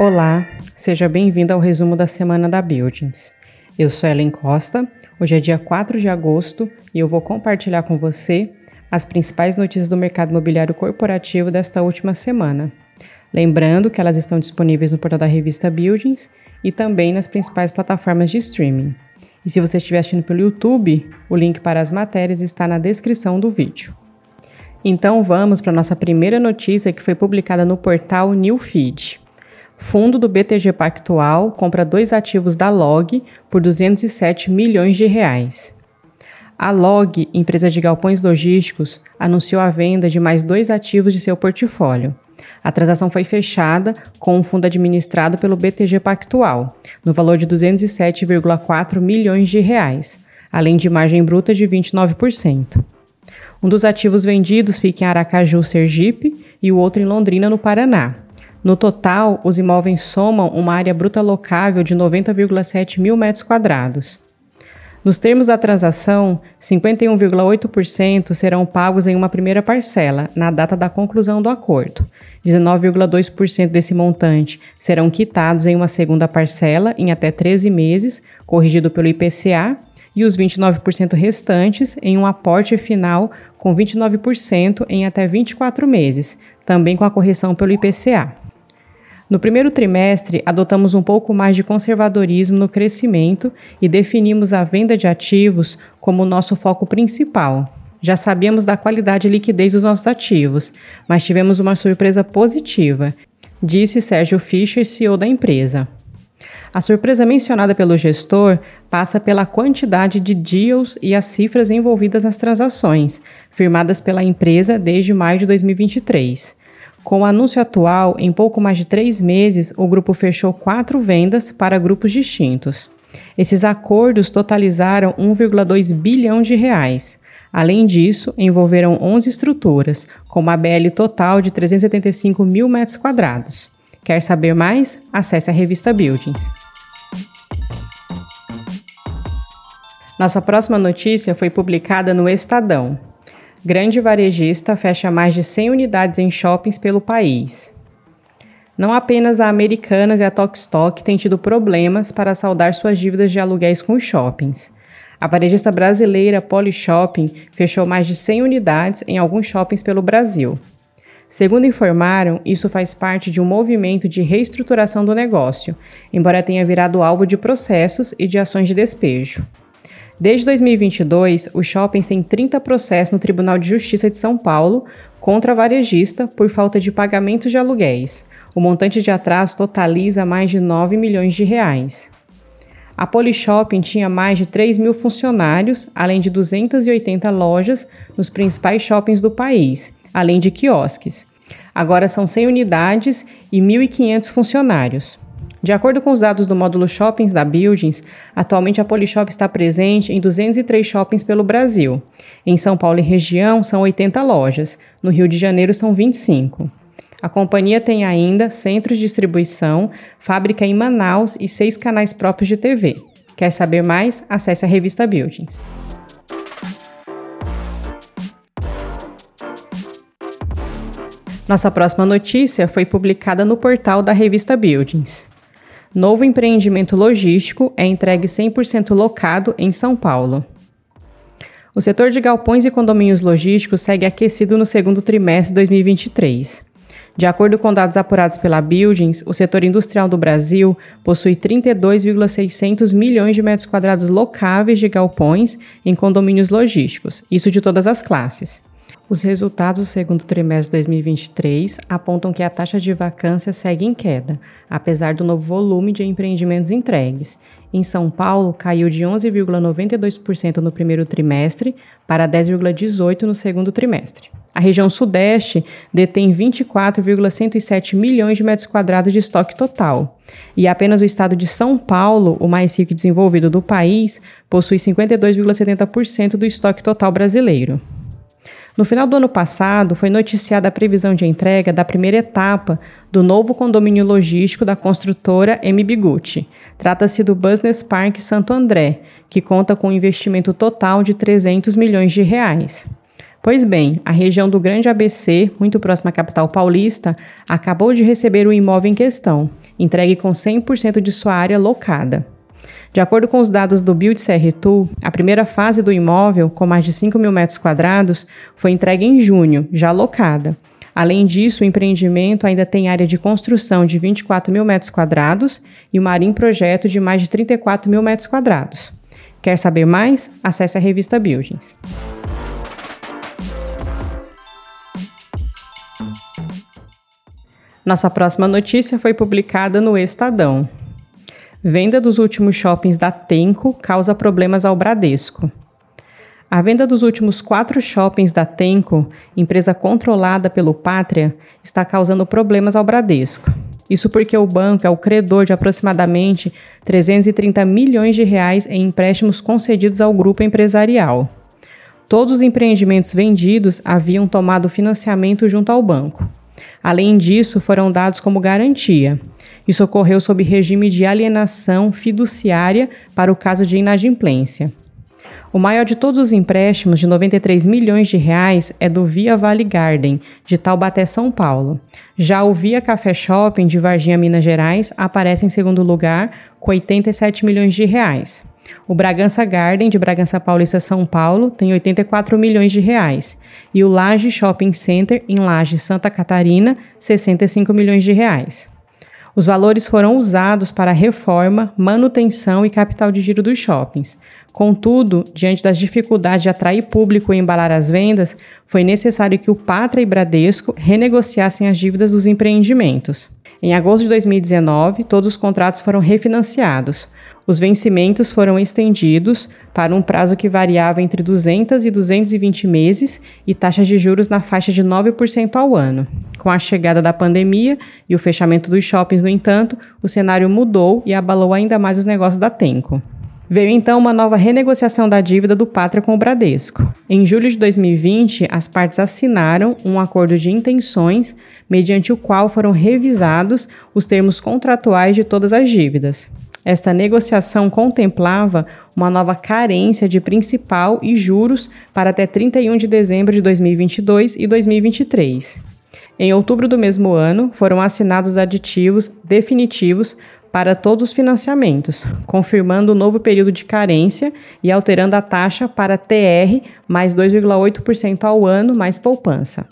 Olá, seja bem-vindo ao resumo da semana da Buildings. Eu sou Ellen Costa, hoje é dia 4 de agosto e eu vou compartilhar com você as principais notícias do mercado imobiliário corporativo desta última semana. Lembrando que elas estão disponíveis no portal da revista Buildings e também nas principais plataformas de streaming. E se você estiver assistindo pelo YouTube, o link para as matérias está na descrição do vídeo. Então vamos para a nossa primeira notícia que foi publicada no portal Newfeed. Fundo do BTG Pactual compra dois ativos da Log por 207 milhões de reais. A Log, empresa de galpões logísticos, anunciou a venda de mais dois ativos de seu portfólio. A transação foi fechada com um fundo administrado pelo BTG Pactual, no valor de 207,4 milhões de reais, além de margem bruta de 29%. Um dos ativos vendidos fica em Aracaju, Sergipe, e o outro em Londrina, no Paraná. No total, os imóveis somam uma área bruta locável de 90,7 mil metros quadrados. Nos termos da transação, 51,8% serão pagos em uma primeira parcela, na data da conclusão do acordo. 19,2% desse montante serão quitados em uma segunda parcela, em até 13 meses, corrigido pelo IPCA, e os 29% restantes em um aporte final com 29% em até 24 meses, também com a correção pelo IPCA. No primeiro trimestre, adotamos um pouco mais de conservadorismo no crescimento e definimos a venda de ativos como nosso foco principal. Já sabíamos da qualidade e liquidez dos nossos ativos, mas tivemos uma surpresa positiva, disse Sérgio Fischer, CEO da empresa. A surpresa mencionada pelo gestor passa pela quantidade de deals e as cifras envolvidas nas transações, firmadas pela empresa desde maio de 2023. Com o anúncio atual, em pouco mais de três meses, o grupo fechou quatro vendas para grupos distintos. Esses acordos totalizaram 1,2 bilhão de reais. Além disso, envolveram 11 estruturas, com uma BL total de 375 mil metros quadrados. Quer saber mais? Acesse a revista Buildings. Nossa próxima notícia foi publicada no Estadão grande varejista fecha mais de 100 unidades em shoppings pelo país. Não apenas a Americanas e a Tokstok têm tido problemas para saldar suas dívidas de aluguéis com os shoppings. A varejista brasileira Polyshopping fechou mais de 100 unidades em alguns shoppings pelo Brasil. Segundo informaram, isso faz parte de um movimento de reestruturação do negócio, embora tenha virado alvo de processos e de ações de despejo. Desde 2022, os shoppings têm 30 processos no Tribunal de Justiça de São Paulo contra a varejista por falta de pagamento de aluguéis. O montante de atraso totaliza mais de 9 milhões de reais. A Polyshopping tinha mais de 3 mil funcionários, além de 280 lojas nos principais shoppings do país, além de quiosques. Agora são 100 unidades e 1.500 funcionários. De acordo com os dados do módulo Shoppings da Buildings, atualmente a Polishop está presente em 203 shoppings pelo Brasil. Em São Paulo e região são 80 lojas, no Rio de Janeiro são 25. A companhia tem ainda centros de distribuição, fábrica em Manaus e seis canais próprios de TV. Quer saber mais? Acesse a revista Buildings. Nossa próxima notícia foi publicada no portal da revista Buildings. Novo empreendimento logístico é entregue 100% locado em São Paulo. O setor de galpões e condomínios logísticos segue aquecido no segundo trimestre de 2023. De acordo com dados apurados pela Buildings, o setor industrial do Brasil possui 32,600 milhões de metros quadrados locáveis de galpões em condomínios logísticos, isso de todas as classes. Os resultados do segundo trimestre de 2023 apontam que a taxa de vacância segue em queda, apesar do novo volume de empreendimentos entregues. Em São Paulo, caiu de 11,92% no primeiro trimestre para 10,18% no segundo trimestre. A região Sudeste detém 24,107 milhões de metros quadrados de estoque total. E apenas o estado de São Paulo, o mais rico e desenvolvido do país, possui 52,70% do estoque total brasileiro. No final do ano passado, foi noticiada a previsão de entrega da primeira etapa do novo condomínio logístico da construtora Gucci. Trata-se do Business Park Santo André, que conta com um investimento total de 300 milhões de reais. Pois bem, a região do Grande ABC, muito próxima à capital paulista, acabou de receber o imóvel em questão, entregue com 100% de sua área locada. De acordo com os dados do Build CRTU, a primeira fase do imóvel, com mais de 5 mil metros quadrados, foi entregue em junho, já locada. Além disso, o empreendimento ainda tem área de construção de 24 mil metros quadrados e área em projeto de mais de 34 mil metros quadrados. Quer saber mais? Acesse a revista Buildings. Nossa próxima notícia foi publicada no Estadão. Venda dos últimos shoppings da Tenco causa problemas ao Bradesco. A venda dos últimos quatro shoppings da Tenco, empresa controlada pelo Pátria, está causando problemas ao Bradesco. Isso porque o banco é o credor de aproximadamente 330 milhões de reais em empréstimos concedidos ao grupo empresarial. Todos os empreendimentos vendidos haviam tomado financiamento junto ao banco. Além disso, foram dados como garantia. Isso ocorreu sob regime de alienação fiduciária para o caso de inadimplência. O maior de todos os empréstimos, de 93 milhões de reais, é do Via Vale Garden, de Taubaté, São Paulo. Já o Via Café Shopping, de Varginha, Minas Gerais, aparece em segundo lugar, com 87 milhões de reais. O Bragança Garden, de Bragança Paulista, São Paulo, tem 84 milhões de reais. E o Laje Shopping Center, em Laje, Santa Catarina, 65 milhões de reais. Os valores foram usados para reforma, manutenção e capital de giro dos shoppings. Contudo, diante das dificuldades de atrair público e embalar as vendas, foi necessário que o Patra e Bradesco renegociassem as dívidas dos empreendimentos. Em agosto de 2019, todos os contratos foram refinanciados. Os vencimentos foram estendidos para um prazo que variava entre 200 e 220 meses e taxas de juros na faixa de 9% ao ano. Com a chegada da pandemia e o fechamento dos shoppings, no entanto, o cenário mudou e abalou ainda mais os negócios da Tenco. Veio então uma nova renegociação da dívida do Pátria com o Bradesco. Em julho de 2020, as partes assinaram um acordo de intenções, mediante o qual foram revisados os termos contratuais de todas as dívidas. Esta negociação contemplava uma nova carência de principal e juros para até 31 de dezembro de 2022 e 2023. Em outubro do mesmo ano, foram assinados aditivos definitivos para todos os financiamentos, confirmando o novo período de carência e alterando a taxa para TR mais 2,8% ao ano mais poupança.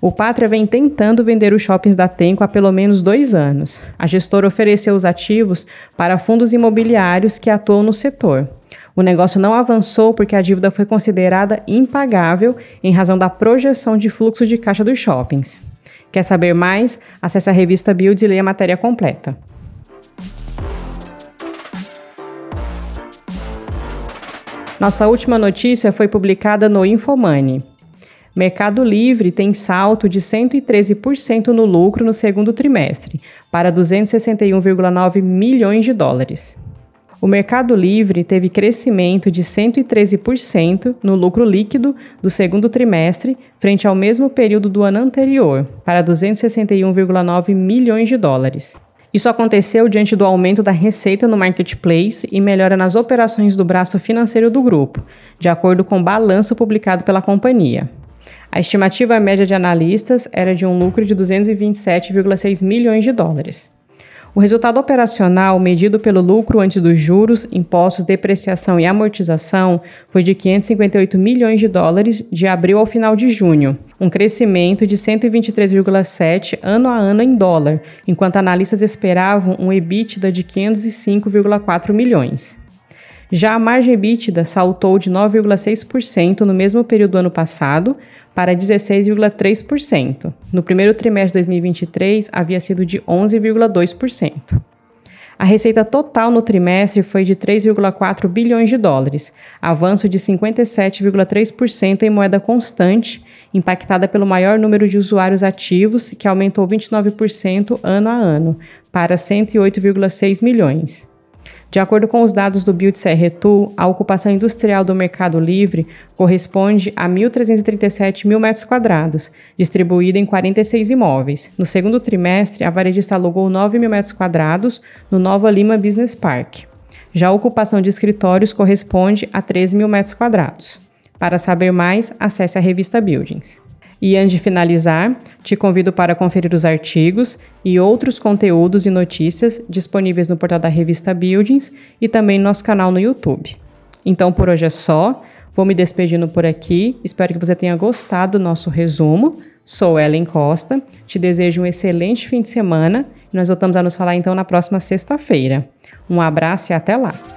O Pátria vem tentando vender os shoppings da Tenco há pelo menos dois anos. A gestora ofereceu os ativos para fundos imobiliários que atuam no setor. O negócio não avançou porque a dívida foi considerada impagável em razão da projeção de fluxo de caixa dos shoppings. Quer saber mais? Acesse a revista Build e leia a matéria completa. Nossa última notícia foi publicada no Infomoney. Mercado Livre tem salto de 113% no lucro no segundo trimestre, para 261,9 milhões de dólares. O Mercado Livre teve crescimento de 113% no lucro líquido do segundo trimestre, frente ao mesmo período do ano anterior, para 261,9 milhões de dólares. Isso aconteceu diante do aumento da receita no marketplace e melhora nas operações do braço financeiro do grupo, de acordo com o balanço publicado pela companhia. A estimativa média de analistas era de um lucro de 227,6 milhões de dólares. O resultado operacional, medido pelo lucro antes dos juros, impostos, depreciação e amortização, foi de 558 milhões de dólares de abril ao final de junho, um crescimento de 123,7 ano a ano em dólar, enquanto analistas esperavam um EBITDA de 505,4 milhões. Já a margem EBITDA saltou de 9,6% no mesmo período do ano passado para 16,3%. No primeiro trimestre de 2023, havia sido de 11,2%. A receita total no trimestre foi de 3,4 bilhões de dólares, avanço de 57,3% em moeda constante, impactada pelo maior número de usuários ativos, que aumentou 29% ano a ano, para 108,6 milhões. De acordo com os dados do Build Serretu, a ocupação industrial do Mercado Livre corresponde a 1.337 mil metros quadrados, distribuída em 46 imóveis. No segundo trimestre, a varejista alugou 9 mil metros quadrados no Nova Lima Business Park. Já a ocupação de escritórios corresponde a 13 mil metros quadrados. Para saber mais, acesse a revista Buildings. E antes de finalizar, te convido para conferir os artigos e outros conteúdos e notícias disponíveis no portal da revista Buildings e também no nosso canal no YouTube. Então por hoje é só. Vou me despedindo por aqui. Espero que você tenha gostado do nosso resumo. Sou Ellen Costa. Te desejo um excelente fim de semana e nós voltamos a nos falar então na próxima sexta-feira. Um abraço e até lá!